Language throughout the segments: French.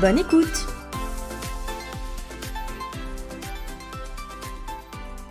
Bonne écoute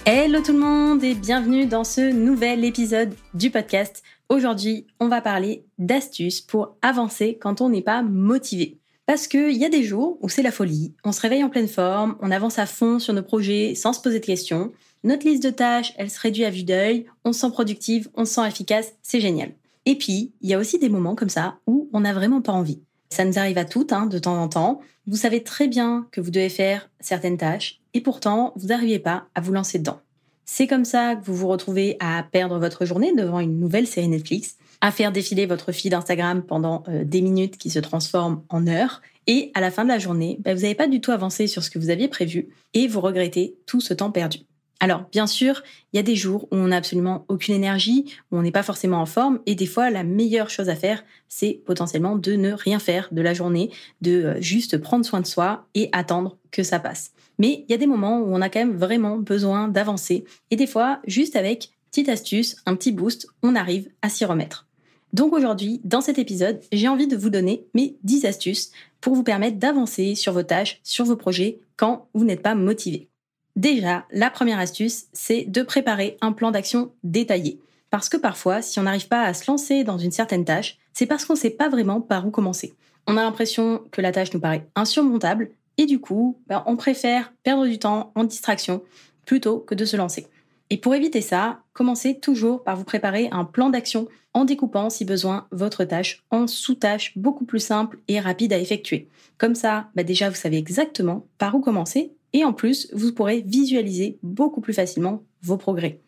Hello tout le monde et bienvenue dans ce nouvel épisode du podcast. Aujourd'hui, on va parler d'astuces pour avancer quand on n'est pas motivé. Parce qu'il y a des jours où c'est la folie, on se réveille en pleine forme, on avance à fond sur nos projets sans se poser de questions, notre liste de tâches, elle se réduit à vue d'œil, on se sent productive, on se sent efficace, c'est génial. Et puis, il y a aussi des moments comme ça où on n'a vraiment pas envie. Ça nous arrive à toutes, hein, de temps en temps. Vous savez très bien que vous devez faire certaines tâches, et pourtant, vous n'arrivez pas à vous lancer dedans. C'est comme ça que vous vous retrouvez à perdre votre journée devant une nouvelle série Netflix, à faire défiler votre fil d'Instagram pendant euh, des minutes qui se transforment en heures. Et à la fin de la journée, bah, vous n'avez pas du tout avancé sur ce que vous aviez prévu et vous regrettez tout ce temps perdu. Alors, bien sûr, il y a des jours où on n'a absolument aucune énergie, où on n'est pas forcément en forme, et des fois, la meilleure chose à faire, c'est potentiellement de ne rien faire de la journée, de euh, juste prendre soin de soi et attendre que ça passe. Mais il y a des moments où on a quand même vraiment besoin d'avancer, et des fois, juste avec petite astuce, un petit boost, on arrive à s'y remettre. Donc aujourd'hui, dans cet épisode, j'ai envie de vous donner mes 10 astuces pour vous permettre d'avancer sur vos tâches, sur vos projets, quand vous n'êtes pas motivé. Déjà, la première astuce, c'est de préparer un plan d'action détaillé. Parce que parfois, si on n'arrive pas à se lancer dans une certaine tâche, c'est parce qu'on ne sait pas vraiment par où commencer. On a l'impression que la tâche nous paraît insurmontable et du coup, ben, on préfère perdre du temps en distraction plutôt que de se lancer. Et pour éviter ça, commencez toujours par vous préparer un plan d'action en découpant, si besoin, votre tâche en sous-tâches beaucoup plus simples et rapides à effectuer. Comme ça, ben, déjà, vous savez exactement par où commencer et en plus, vous pourrez visualiser beaucoup plus facilement vos progrès.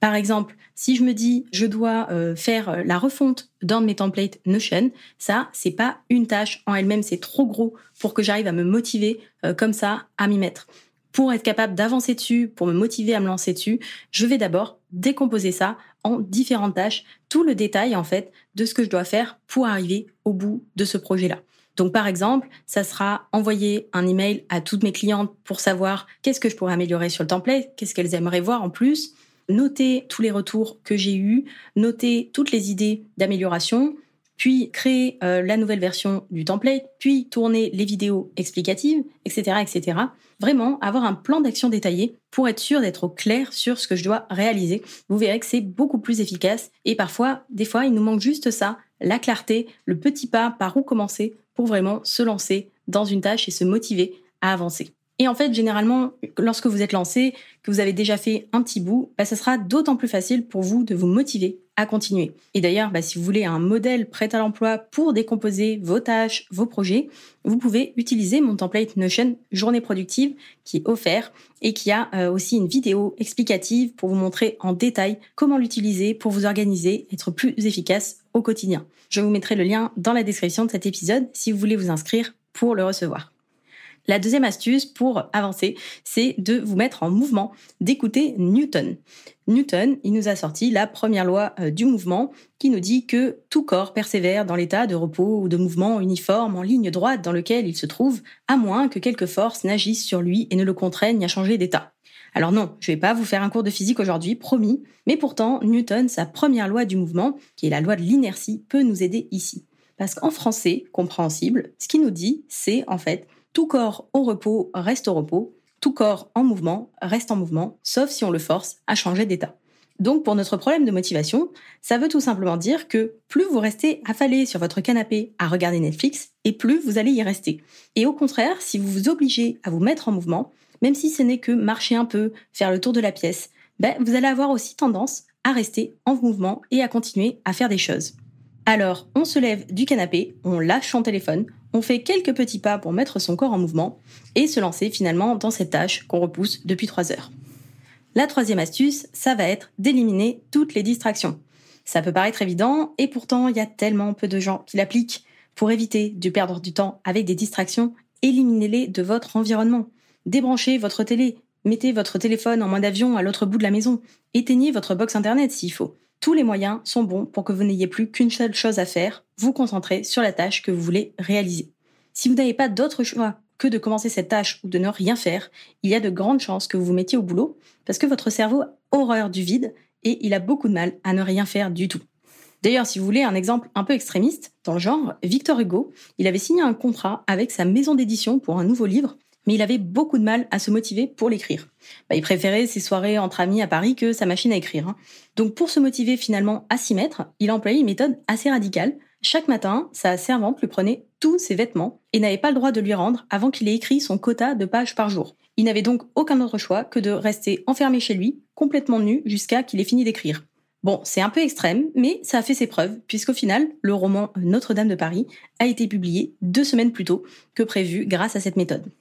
Par exemple, si je me dis je dois euh, faire euh, la refonte d'un de mes templates Notion, ça c'est pas une tâche en elle-même, c'est trop gros pour que j'arrive à me motiver euh, comme ça à m'y mettre pour être capable d'avancer dessus, pour me motiver à me lancer dessus, je vais d'abord décomposer ça en différentes tâches, tout le détail en fait de ce que je dois faire pour arriver au bout de ce projet-là. Donc par exemple, ça sera envoyer un email à toutes mes clientes pour savoir qu'est-ce que je pourrais améliorer sur le template, qu'est-ce qu'elles aimeraient voir en plus, noter tous les retours que j'ai eus, noter toutes les idées d'amélioration, puis créer euh, la nouvelle version du template, puis tourner les vidéos explicatives, etc., etc. Vraiment avoir un plan d'action détaillé pour être sûr d'être au clair sur ce que je dois réaliser. Vous verrez que c'est beaucoup plus efficace et parfois, des fois, il nous manque juste ça, la clarté, le petit pas par où commencer pour vraiment se lancer dans une tâche et se motiver à avancer. Et en fait, généralement, lorsque vous êtes lancé, que vous avez déjà fait un petit bout, bah, ça sera d'autant plus facile pour vous de vous motiver à continuer. Et d'ailleurs, bah, si vous voulez un modèle prêt à l'emploi pour décomposer vos tâches, vos projets, vous pouvez utiliser mon template Notion Journée productive qui est offert et qui a euh, aussi une vidéo explicative pour vous montrer en détail comment l'utiliser pour vous organiser, être plus efficace au quotidien. Je vous mettrai le lien dans la description de cet épisode si vous voulez vous inscrire pour le recevoir. La deuxième astuce pour avancer, c'est de vous mettre en mouvement, d'écouter Newton. Newton, il nous a sorti la première loi euh, du mouvement qui nous dit que tout corps persévère dans l'état de repos ou de mouvement uniforme en ligne droite dans lequel il se trouve, à moins que quelque force n'agisse sur lui et ne le contraigne à changer d'état. Alors non, je vais pas vous faire un cours de physique aujourd'hui, promis, mais pourtant, Newton, sa première loi du mouvement, qui est la loi de l'inertie, peut nous aider ici. Parce qu'en français, compréhensible, ce qu'il nous dit, c'est en fait tout corps au repos reste au repos, tout corps en mouvement reste en mouvement, sauf si on le force à changer d'état. Donc pour notre problème de motivation, ça veut tout simplement dire que plus vous restez affalé sur votre canapé à regarder Netflix, et plus vous allez y rester. Et au contraire, si vous vous obligez à vous mettre en mouvement, même si ce n'est que marcher un peu, faire le tour de la pièce, ben, vous allez avoir aussi tendance à rester en mouvement et à continuer à faire des choses. Alors, on se lève du canapé, on lâche son téléphone, on fait quelques petits pas pour mettre son corps en mouvement et se lancer finalement dans cette tâche qu'on repousse depuis trois heures. La troisième astuce, ça va être d'éliminer toutes les distractions. Ça peut paraître évident et pourtant il y a tellement peu de gens qui l'appliquent. Pour éviter de perdre du temps avec des distractions, éliminez-les de votre environnement. Débranchez votre télé, mettez votre téléphone en mode avion à l'autre bout de la maison, éteignez votre box internet s'il faut. Tous les moyens sont bons pour que vous n'ayez plus qu'une seule chose à faire, vous concentrer sur la tâche que vous voulez réaliser. Si vous n'avez pas d'autre choix que de commencer cette tâche ou de ne rien faire, il y a de grandes chances que vous vous mettiez au boulot parce que votre cerveau a horreur du vide et il a beaucoup de mal à ne rien faire du tout. D'ailleurs, si vous voulez un exemple un peu extrémiste dans le genre, Victor Hugo, il avait signé un contrat avec sa maison d'édition pour un nouveau livre, mais il avait beaucoup de mal à se motiver pour l'écrire. Bah, il préférait ses soirées entre amis à Paris que sa machine à écrire. Hein. Donc pour se motiver finalement à s'y mettre, il a employé une méthode assez radicale. Chaque matin, sa servante lui prenait tous ses vêtements et n'avait pas le droit de lui rendre avant qu'il ait écrit son quota de pages par jour. Il n'avait donc aucun autre choix que de rester enfermé chez lui, complètement nu, jusqu'à qu'il ait fini d'écrire. Bon, c'est un peu extrême, mais ça a fait ses preuves, puisqu'au final, le roman Notre-Dame de Paris a été publié deux semaines plus tôt que prévu grâce à cette méthode.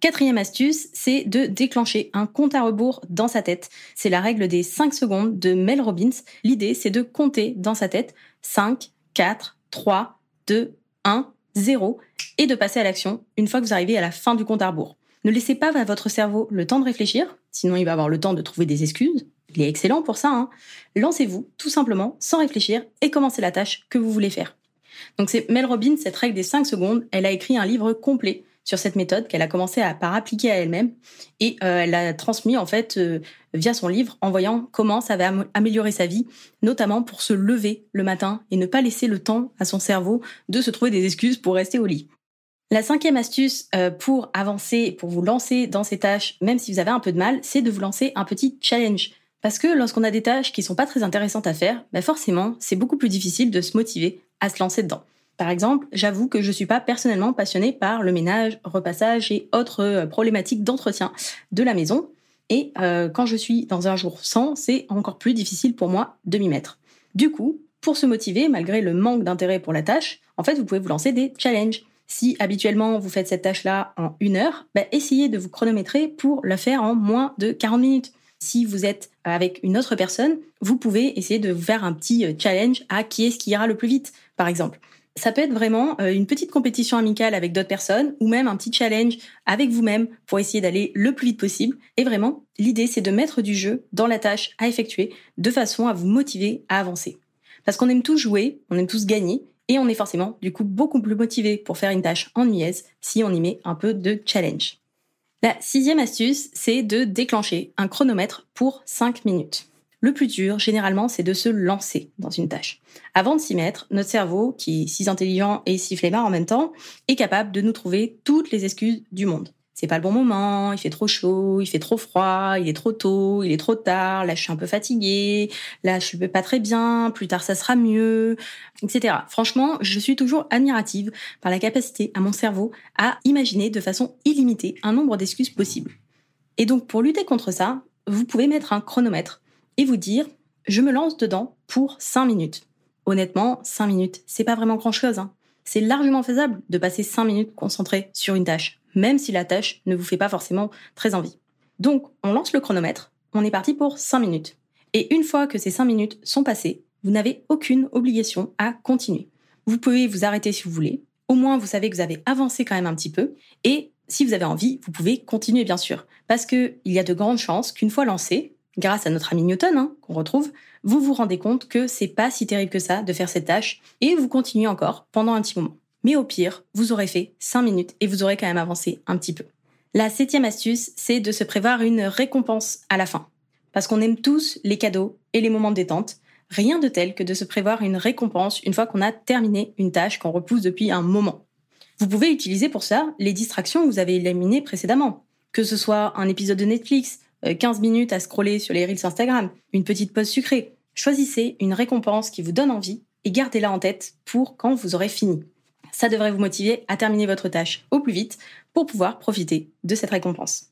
Quatrième astuce, c'est de déclencher un compte à rebours dans sa tête. C'est la règle des 5 secondes de Mel Robbins. L'idée, c'est de compter dans sa tête 5, 4, 3, 2, 1, 0 et de passer à l'action une fois que vous arrivez à la fin du compte à rebours. Ne laissez pas à votre cerveau le temps de réfléchir, sinon il va avoir le temps de trouver des excuses. Il est excellent pour ça. Hein. Lancez-vous tout simplement sans réfléchir et commencez la tâche que vous voulez faire. Donc c'est Mel Robbins, cette règle des 5 secondes. Elle a écrit un livre complet sur cette méthode qu'elle a commencé à par appliquer à elle-même et euh, elle l'a transmis en fait euh, via son livre en voyant comment ça va améliorer sa vie, notamment pour se lever le matin et ne pas laisser le temps à son cerveau de se trouver des excuses pour rester au lit. La cinquième astuce euh, pour avancer, pour vous lancer dans ces tâches, même si vous avez un peu de mal, c'est de vous lancer un petit challenge. Parce que lorsqu'on a des tâches qui sont pas très intéressantes à faire, bah forcément, c'est beaucoup plus difficile de se motiver à se lancer dedans. Par exemple, j'avoue que je suis pas personnellement passionnée par le ménage, repassage et autres euh, problématiques d'entretien de la maison. Et euh, quand je suis dans un jour sans, c'est encore plus difficile pour moi de m'y mettre. Du coup, pour se motiver, malgré le manque d'intérêt pour la tâche, en fait, vous pouvez vous lancer des challenges. Si habituellement vous faites cette tâche-là en une heure, bah, essayez de vous chronométrer pour la faire en moins de 40 minutes. Si vous êtes avec une autre personne, vous pouvez essayer de vous faire un petit euh, challenge à qui est-ce qui ira le plus vite, par exemple. Ça peut être vraiment euh, une petite compétition amicale avec d'autres personnes ou même un petit challenge avec vous-même pour essayer d'aller le plus vite possible. Et vraiment, l'idée, c'est de mettre du jeu dans la tâche à effectuer de façon à vous motiver à avancer. Parce qu'on aime tous jouer, on aime tous gagner, et on est forcément du coup beaucoup plus motivé pour faire une tâche ennuyeuse si on y met un peu de challenge. La sixième astuce, c'est de déclencher un chronomètre pour 5 minutes. Le plus dur, généralement, c'est de se lancer dans une tâche. Avant de s'y mettre, notre cerveau, qui est si intelligent et si flemmard en même temps, est capable de nous trouver toutes les excuses du monde. C'est pas le bon moment, il fait trop chaud, il fait trop froid, il est trop tôt, il est trop tard, là je suis un peu fatiguée, là je suis pas très bien, plus tard ça sera mieux, etc. Franchement, je suis toujours admirative par la capacité à mon cerveau à imaginer de façon illimitée un nombre d'excuses possibles. Et donc pour lutter contre ça, vous pouvez mettre un chronomètre et vous dire je me lance dedans pour 5 minutes. Honnêtement, 5 minutes, c'est pas vraiment grand chose. Hein. C'est largement faisable de passer 5 minutes concentré sur une tâche, même si la tâche ne vous fait pas forcément très envie. Donc, on lance le chronomètre, on est parti pour 5 minutes. Et une fois que ces 5 minutes sont passées, vous n'avez aucune obligation à continuer. Vous pouvez vous arrêter si vous voulez. Au moins, vous savez que vous avez avancé quand même un petit peu. Et si vous avez envie, vous pouvez continuer bien sûr. Parce qu'il y a de grandes chances qu'une fois lancé, grâce à notre ami Newton, hein, qu'on retrouve, vous vous rendez compte que c'est pas si terrible que ça de faire cette tâche et vous continuez encore pendant un petit moment. Mais au pire, vous aurez fait 5 minutes et vous aurez quand même avancé un petit peu. La septième astuce, c'est de se prévoir une récompense à la fin. Parce qu'on aime tous les cadeaux et les moments de détente, rien de tel que de se prévoir une récompense une fois qu'on a terminé une tâche qu'on repousse depuis un moment. Vous pouvez utiliser pour ça les distractions que vous avez éliminées précédemment, que ce soit un épisode de Netflix, 15 euh, minutes à scroller sur les reels Instagram, une petite pause sucrée. Choisissez une récompense qui vous donne envie et gardez-la en tête pour quand vous aurez fini. Ça devrait vous motiver à terminer votre tâche au plus vite pour pouvoir profiter de cette récompense.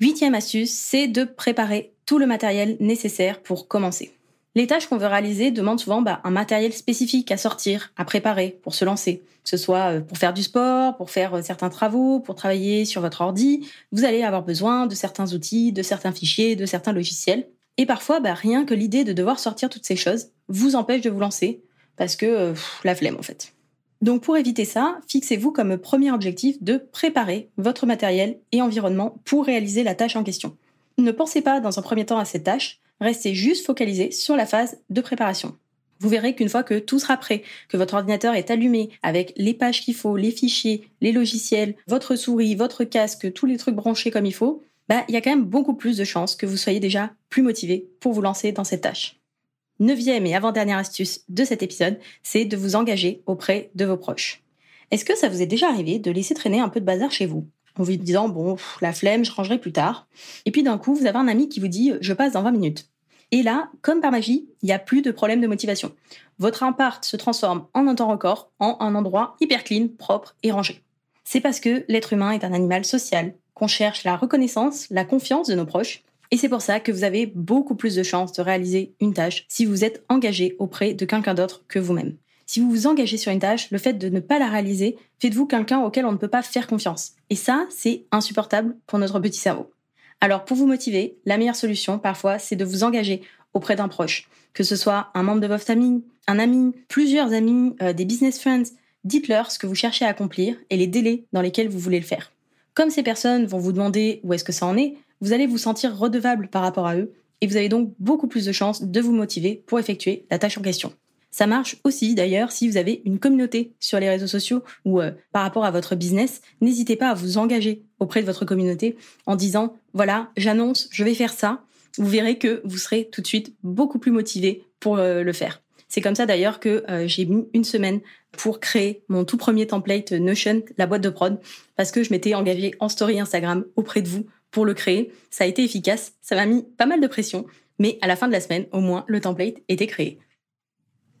Huitième astuce, c'est de préparer tout le matériel nécessaire pour commencer. Les tâches qu'on veut réaliser demandent souvent bah, un matériel spécifique à sortir, à préparer pour se lancer. Que ce soit euh, pour faire du sport, pour faire euh, certains travaux, pour travailler sur votre ordi, vous allez avoir besoin de certains outils, de certains fichiers, de certains logiciels. Et parfois, bah, rien que l'idée de devoir sortir toutes ces choses vous empêche de vous lancer parce que euh, la flemme en fait. Donc pour éviter ça, fixez-vous comme premier objectif de préparer votre matériel et environnement pour réaliser la tâche en question. Ne pensez pas dans un premier temps à cette tâche, restez juste focalisé sur la phase de préparation. Vous verrez qu'une fois que tout sera prêt, que votre ordinateur est allumé avec les pages qu'il faut, les fichiers, les logiciels, votre souris, votre casque, tous les trucs branchés comme il faut, bah, il y a quand même beaucoup plus de chances que vous soyez déjà plus motivé pour vous lancer dans cette tâche. Neuvième et avant-dernière astuce de cet épisode, c'est de vous engager auprès de vos proches. Est-ce que ça vous est déjà arrivé de laisser traîner un peu de bazar chez vous? En vous disant, bon, la flemme, je rangerai plus tard. Et puis d'un coup, vous avez un ami qui vous dit, je passe dans 20 minutes. Et là, comme par magie, il n'y a plus de problème de motivation. Votre appart se transforme en un temps record en un endroit hyper clean, propre et rangé. C'est parce que l'être humain est un animal social, qu'on cherche la reconnaissance, la confiance de nos proches. Et c'est pour ça que vous avez beaucoup plus de chances de réaliser une tâche si vous êtes engagé auprès de quelqu'un d'autre que vous-même. Si vous vous engagez sur une tâche, le fait de ne pas la réaliser fait de vous quelqu'un auquel on ne peut pas faire confiance. Et ça, c'est insupportable pour notre petit cerveau. Alors pour vous motiver, la meilleure solution parfois, c'est de vous engager auprès d'un proche, que ce soit un membre de votre famille, un ami, plusieurs amis, euh, des business friends. Dites-leur ce que vous cherchez à accomplir et les délais dans lesquels vous voulez le faire. Comme ces personnes vont vous demander où est-ce que ça en est, vous allez vous sentir redevable par rapport à eux et vous avez donc beaucoup plus de chances de vous motiver pour effectuer la tâche en question. Ça marche aussi d'ailleurs si vous avez une communauté sur les réseaux sociaux ou euh, par rapport à votre business. N'hésitez pas à vous engager auprès de votre communauté en disant voilà, j'annonce, je vais faire ça. Vous verrez que vous serez tout de suite beaucoup plus motivé pour euh, le faire. C'est comme ça d'ailleurs que euh, j'ai mis une semaine pour créer mon tout premier template Notion, la boîte de prod, parce que je m'étais engagée en story Instagram auprès de vous pour le créer. Ça a été efficace, ça m'a mis pas mal de pression, mais à la fin de la semaine, au moins, le template était créé.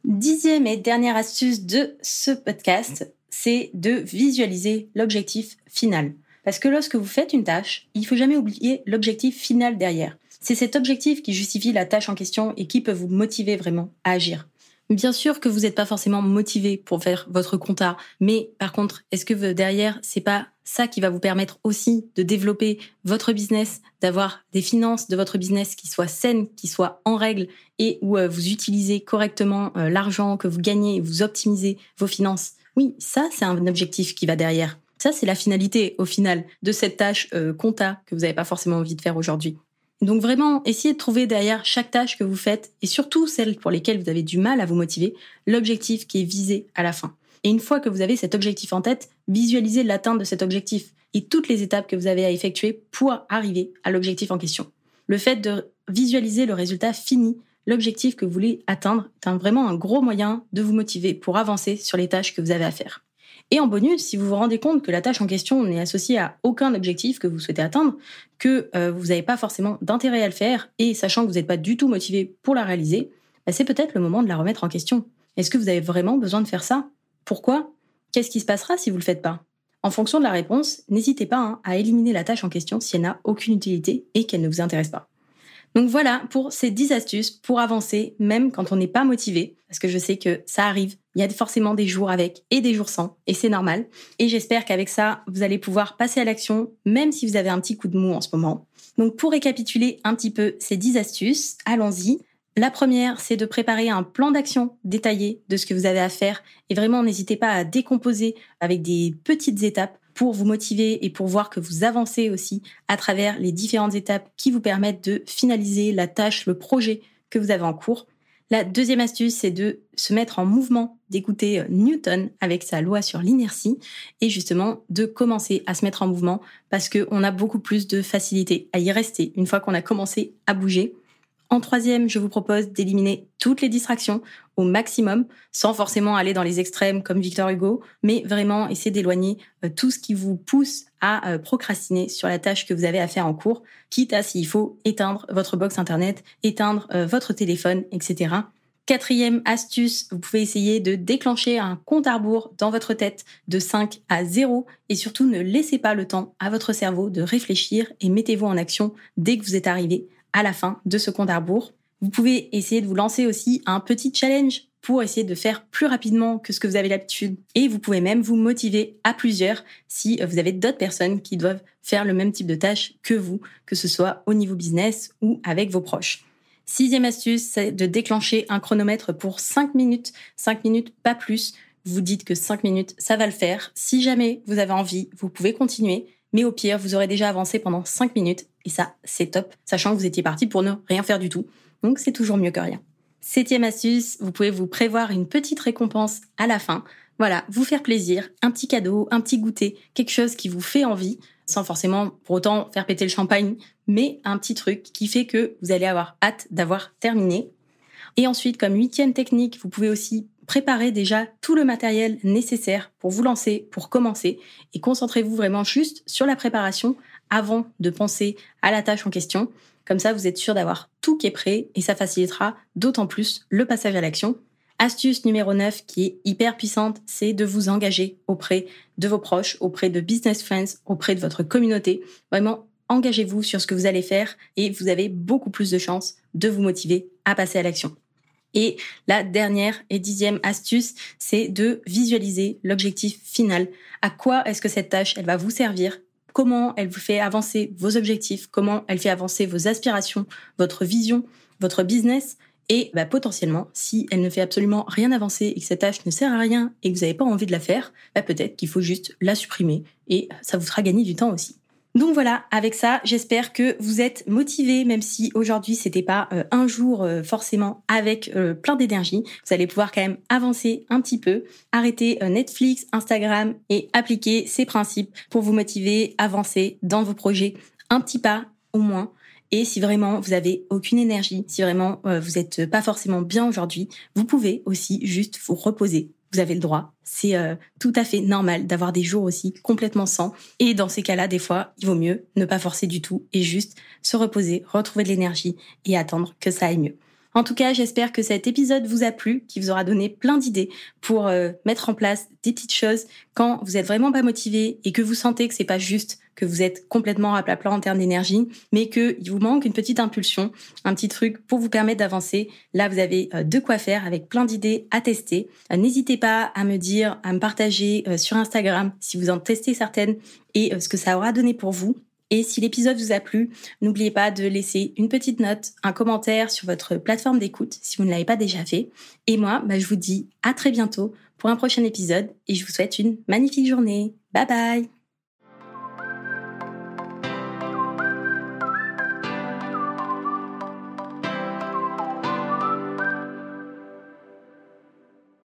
Dixième et dernière astuce de ce podcast, c'est de visualiser l'objectif final. Parce que lorsque vous faites une tâche, il faut jamais oublier l'objectif final derrière. C'est cet objectif qui justifie la tâche en question et qui peut vous motiver vraiment à agir. Bien sûr que vous n'êtes pas forcément motivé pour faire votre compta, mais par contre, est-ce que derrière, c'est pas ça qui va vous permettre aussi de développer votre business, d'avoir des finances de votre business qui soient saines, qui soient en règle et où euh, vous utilisez correctement euh, l'argent que vous gagnez, vous optimisez vos finances. Oui, ça, c'est un objectif qui va derrière. Ça, c'est la finalité au final de cette tâche euh, compta que vous n'avez pas forcément envie de faire aujourd'hui. Donc vraiment, essayez de trouver derrière chaque tâche que vous faites, et surtout celles pour lesquelles vous avez du mal à vous motiver, l'objectif qui est visé à la fin. Et une fois que vous avez cet objectif en tête, visualisez l'atteinte de cet objectif et toutes les étapes que vous avez à effectuer pour arriver à l'objectif en question. Le fait de visualiser le résultat fini, l'objectif que vous voulez atteindre, est vraiment un gros moyen de vous motiver pour avancer sur les tâches que vous avez à faire. Et en bonus, si vous vous rendez compte que la tâche en question n'est associée à aucun objectif que vous souhaitez atteindre, que euh, vous n'avez pas forcément d'intérêt à le faire, et sachant que vous n'êtes pas du tout motivé pour la réaliser, bah, c'est peut-être le moment de la remettre en question. Est-ce que vous avez vraiment besoin de faire ça? Pourquoi? Qu'est-ce qui se passera si vous ne le faites pas? En fonction de la réponse, n'hésitez pas hein, à éliminer la tâche en question si elle n'a aucune utilité et qu'elle ne vous intéresse pas. Donc voilà pour ces 10 astuces pour avancer même quand on n'est pas motivé, parce que je sais que ça arrive, il y a forcément des jours avec et des jours sans, et c'est normal. Et j'espère qu'avec ça, vous allez pouvoir passer à l'action, même si vous avez un petit coup de mou en ce moment. Donc pour récapituler un petit peu ces 10 astuces, allons-y. La première, c'est de préparer un plan d'action détaillé de ce que vous avez à faire, et vraiment n'hésitez pas à décomposer avec des petites étapes pour vous motiver et pour voir que vous avancez aussi à travers les différentes étapes qui vous permettent de finaliser la tâche, le projet que vous avez en cours. La deuxième astuce, c'est de se mettre en mouvement, d'écouter Newton avec sa loi sur l'inertie et justement de commencer à se mettre en mouvement parce qu'on a beaucoup plus de facilité à y rester une fois qu'on a commencé à bouger. En troisième, je vous propose d'éliminer toutes les distractions au maximum, sans forcément aller dans les extrêmes comme Victor Hugo, mais vraiment essayer d'éloigner euh, tout ce qui vous pousse à euh, procrastiner sur la tâche que vous avez à faire en cours, quitte à s'il faut éteindre votre box internet, éteindre euh, votre téléphone, etc. Quatrième astuce, vous pouvez essayer de déclencher un compte à rebours dans votre tête de 5 à 0 et surtout ne laissez pas le temps à votre cerveau de réfléchir et mettez-vous en action dès que vous êtes arrivé à la fin de ce compte à rebours. Vous pouvez essayer de vous lancer aussi un petit challenge pour essayer de faire plus rapidement que ce que vous avez l'habitude. Et vous pouvez même vous motiver à plusieurs si vous avez d'autres personnes qui doivent faire le même type de tâches que vous, que ce soit au niveau business ou avec vos proches. Sixième astuce, c'est de déclencher un chronomètre pour 5 minutes, 5 minutes pas plus. vous dites que 5 minutes, ça va le faire. Si jamais vous avez envie, vous pouvez continuer. Mais au pire, vous aurez déjà avancé pendant 5 minutes. Et ça, c'est top, sachant que vous étiez parti pour ne rien faire du tout. Donc c'est toujours mieux que rien. Septième astuce, vous pouvez vous prévoir une petite récompense à la fin. Voilà, vous faire plaisir, un petit cadeau, un petit goûter, quelque chose qui vous fait envie, sans forcément pour autant faire péter le champagne, mais un petit truc qui fait que vous allez avoir hâte d'avoir terminé. Et ensuite, comme huitième technique, vous pouvez aussi préparer déjà tout le matériel nécessaire pour vous lancer, pour commencer, et concentrez-vous vraiment juste sur la préparation avant de penser à la tâche en question. Comme ça, vous êtes sûr d'avoir tout qui est prêt et ça facilitera d'autant plus le passage à l'action. Astuce numéro 9 qui est hyper puissante, c'est de vous engager auprès de vos proches, auprès de business friends, auprès de votre communauté. Vraiment, engagez-vous sur ce que vous allez faire et vous avez beaucoup plus de chances de vous motiver à passer à l'action. Et la dernière et dixième astuce, c'est de visualiser l'objectif final. À quoi est-ce que cette tâche, elle va vous servir? Comment elle vous fait avancer vos objectifs, comment elle fait avancer vos aspirations, votre vision, votre business? Et bah, potentiellement, si elle ne fait absolument rien avancer et que cette tâche ne sert à rien et que vous n'avez pas envie de la faire, bah, peut-être qu'il faut juste la supprimer et ça vous fera gagner du temps aussi. Donc voilà, avec ça, j'espère que vous êtes motivés, même si aujourd'hui c'était pas euh, un jour euh, forcément avec euh, plein d'énergie. Vous allez pouvoir quand même avancer un petit peu, arrêter Netflix, Instagram et appliquer ces principes pour vous motiver, avancer dans vos projets un petit pas au moins. Et si vraiment vous avez aucune énergie, si vraiment vous n'êtes pas forcément bien aujourd'hui, vous pouvez aussi juste vous reposer avez le droit. C'est euh, tout à fait normal d'avoir des jours aussi complètement sans. Et dans ces cas-là, des fois, il vaut mieux ne pas forcer du tout et juste se reposer, retrouver de l'énergie et attendre que ça aille mieux. En tout cas, j'espère que cet épisode vous a plu, qui vous aura donné plein d'idées pour euh, mettre en place des petites choses quand vous êtes vraiment pas motivé et que vous sentez que c'est pas juste, que vous êtes complètement à plat plat en termes d'énergie, mais qu'il vous manque une petite impulsion, un petit truc pour vous permettre d'avancer. Là, vous avez euh, de quoi faire avec plein d'idées à tester. Euh, n'hésitez pas à me dire, à me partager sur Instagram si vous en testez certaines et ce que ça aura donné pour vous. Et si l'épisode vous a plu, n'oubliez pas de laisser une petite note, un commentaire sur votre plateforme d'écoute si vous ne l'avez pas déjà fait. Et moi, bah, je vous dis à très bientôt pour un prochain épisode et je vous souhaite une magnifique journée. Bye bye